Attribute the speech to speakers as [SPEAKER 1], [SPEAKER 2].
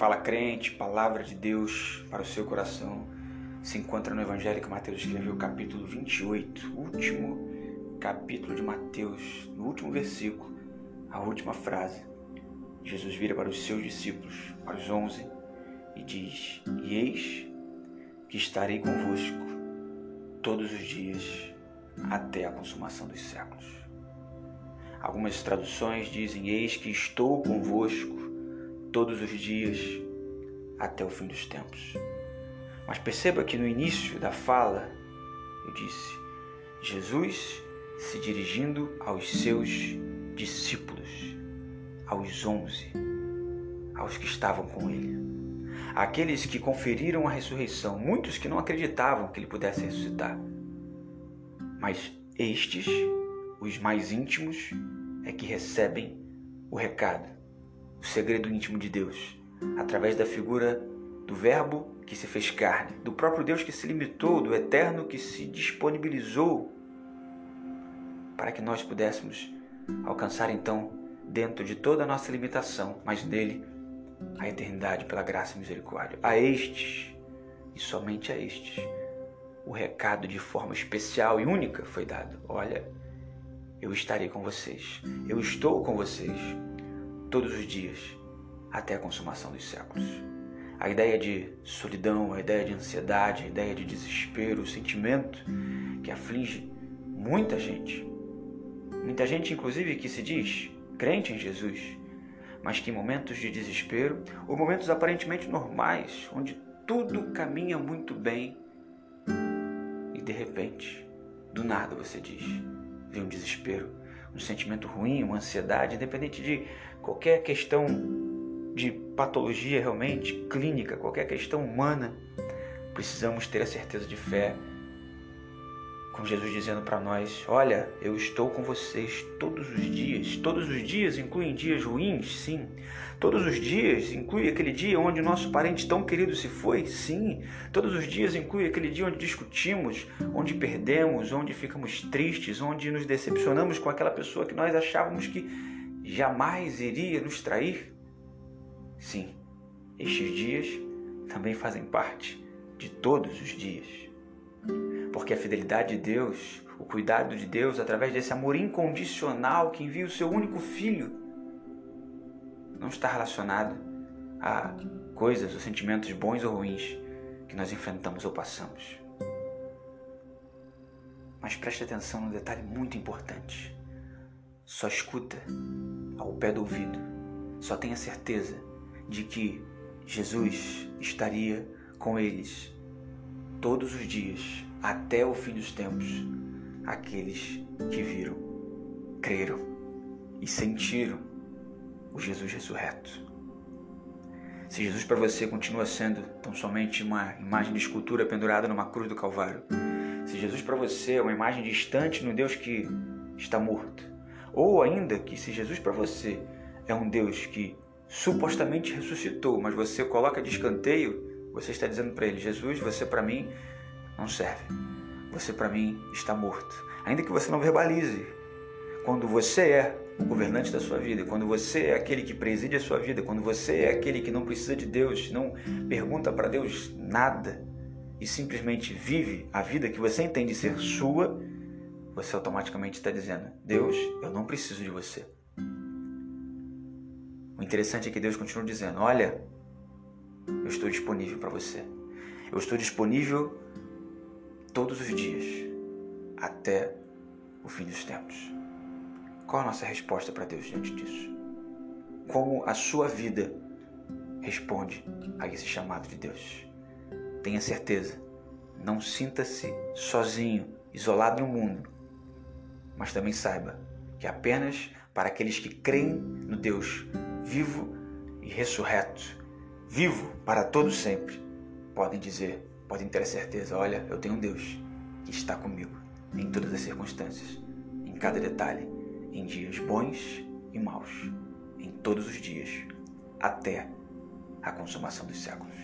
[SPEAKER 1] Fala Crente, palavra de Deus para o seu coração, se encontra no Evangelho que Mateus escreveu, capítulo 28, último capítulo de Mateus, no último versículo, a última frase. Jesus vira para os seus discípulos, para os onze, e diz: E eis que estarei convosco todos os dias até a consumação dos séculos. Algumas traduções dizem: Eis que estou convosco todos os dias até o fim dos tempos. Mas perceba que no início da fala eu disse: Jesus se dirigindo aos seus discípulos, aos onze, aos que estavam com ele, aqueles que conferiram a ressurreição, muitos que não acreditavam que ele pudesse ressuscitar. Mas estes, os mais íntimos, é que recebem o recado, o segredo íntimo de Deus, através da figura do Verbo que se fez carne, do próprio Deus que se limitou, do Eterno que se disponibilizou. Para que nós pudéssemos alcançar então, dentro de toda a nossa limitação, mas nele, a eternidade pela graça e misericórdia. A estes, e somente a estes, o recado de forma especial e única foi dado. Olha, eu estarei com vocês, eu estou com vocês todos os dias até a consumação dos séculos. A ideia de solidão, a ideia de ansiedade, a ideia de desespero, o sentimento que aflige muita gente. Muita gente, inclusive, que se diz crente em Jesus, mas que em momentos de desespero, ou momentos aparentemente normais, onde tudo caminha muito bem, e de repente, do nada você diz, vem um desespero, um sentimento ruim, uma ansiedade, independente de qualquer questão de patologia realmente clínica, qualquer questão humana, precisamos ter a certeza de fé. Com Jesus dizendo para nós: Olha, eu estou com vocês todos os dias. Todos os dias incluem dias ruins? Sim. Todos os dias inclui aquele dia onde o nosso parente tão querido se foi? Sim. Todos os dias inclui aquele dia onde discutimos, onde perdemos, onde ficamos tristes, onde nos decepcionamos com aquela pessoa que nós achávamos que jamais iria nos trair? Sim, estes dias também fazem parte de todos os dias. Porque a fidelidade de Deus, o cuidado de Deus através desse amor incondicional que envia o seu único filho, não está relacionado a coisas ou sentimentos bons ou ruins que nós enfrentamos ou passamos. Mas preste atenção num detalhe muito importante. Só escuta ao pé do ouvido, só tenha certeza de que Jesus estaria com eles todos os dias até o fim dos tempos, aqueles que viram, creram e sentiram o Jesus ressurreto. Se Jesus para você continua sendo tão somente uma imagem de escultura pendurada numa cruz do Calvário, se Jesus para você é uma imagem distante no Deus que está morto, ou ainda que se Jesus para você é um Deus que supostamente ressuscitou, mas você coloca de escanteio, você está dizendo para ele: Jesus, você para mim não serve. Você para mim está morto. Ainda que você não verbalize. Quando você é o governante da sua vida, quando você é aquele que preside a sua vida, quando você é aquele que não precisa de Deus, não pergunta para Deus nada e simplesmente vive a vida que você entende ser sua, você automaticamente está dizendo: Deus, eu não preciso de você. O interessante é que Deus continua dizendo: Olha, eu estou disponível para você. Eu estou disponível todos os dias até o fim dos tempos. Qual a nossa resposta para Deus diante disso? Como a sua vida responde a esse chamado de Deus? Tenha certeza, não sinta-se sozinho, isolado no mundo, mas também saiba que apenas para aqueles que creem no Deus vivo e ressurreto, vivo para todo sempre, podem dizer, podem ter a certeza: olha, eu tenho um Deus que está comigo em todas as circunstâncias, em cada detalhe, em dias bons e maus, em todos os dias, até a consumação dos séculos.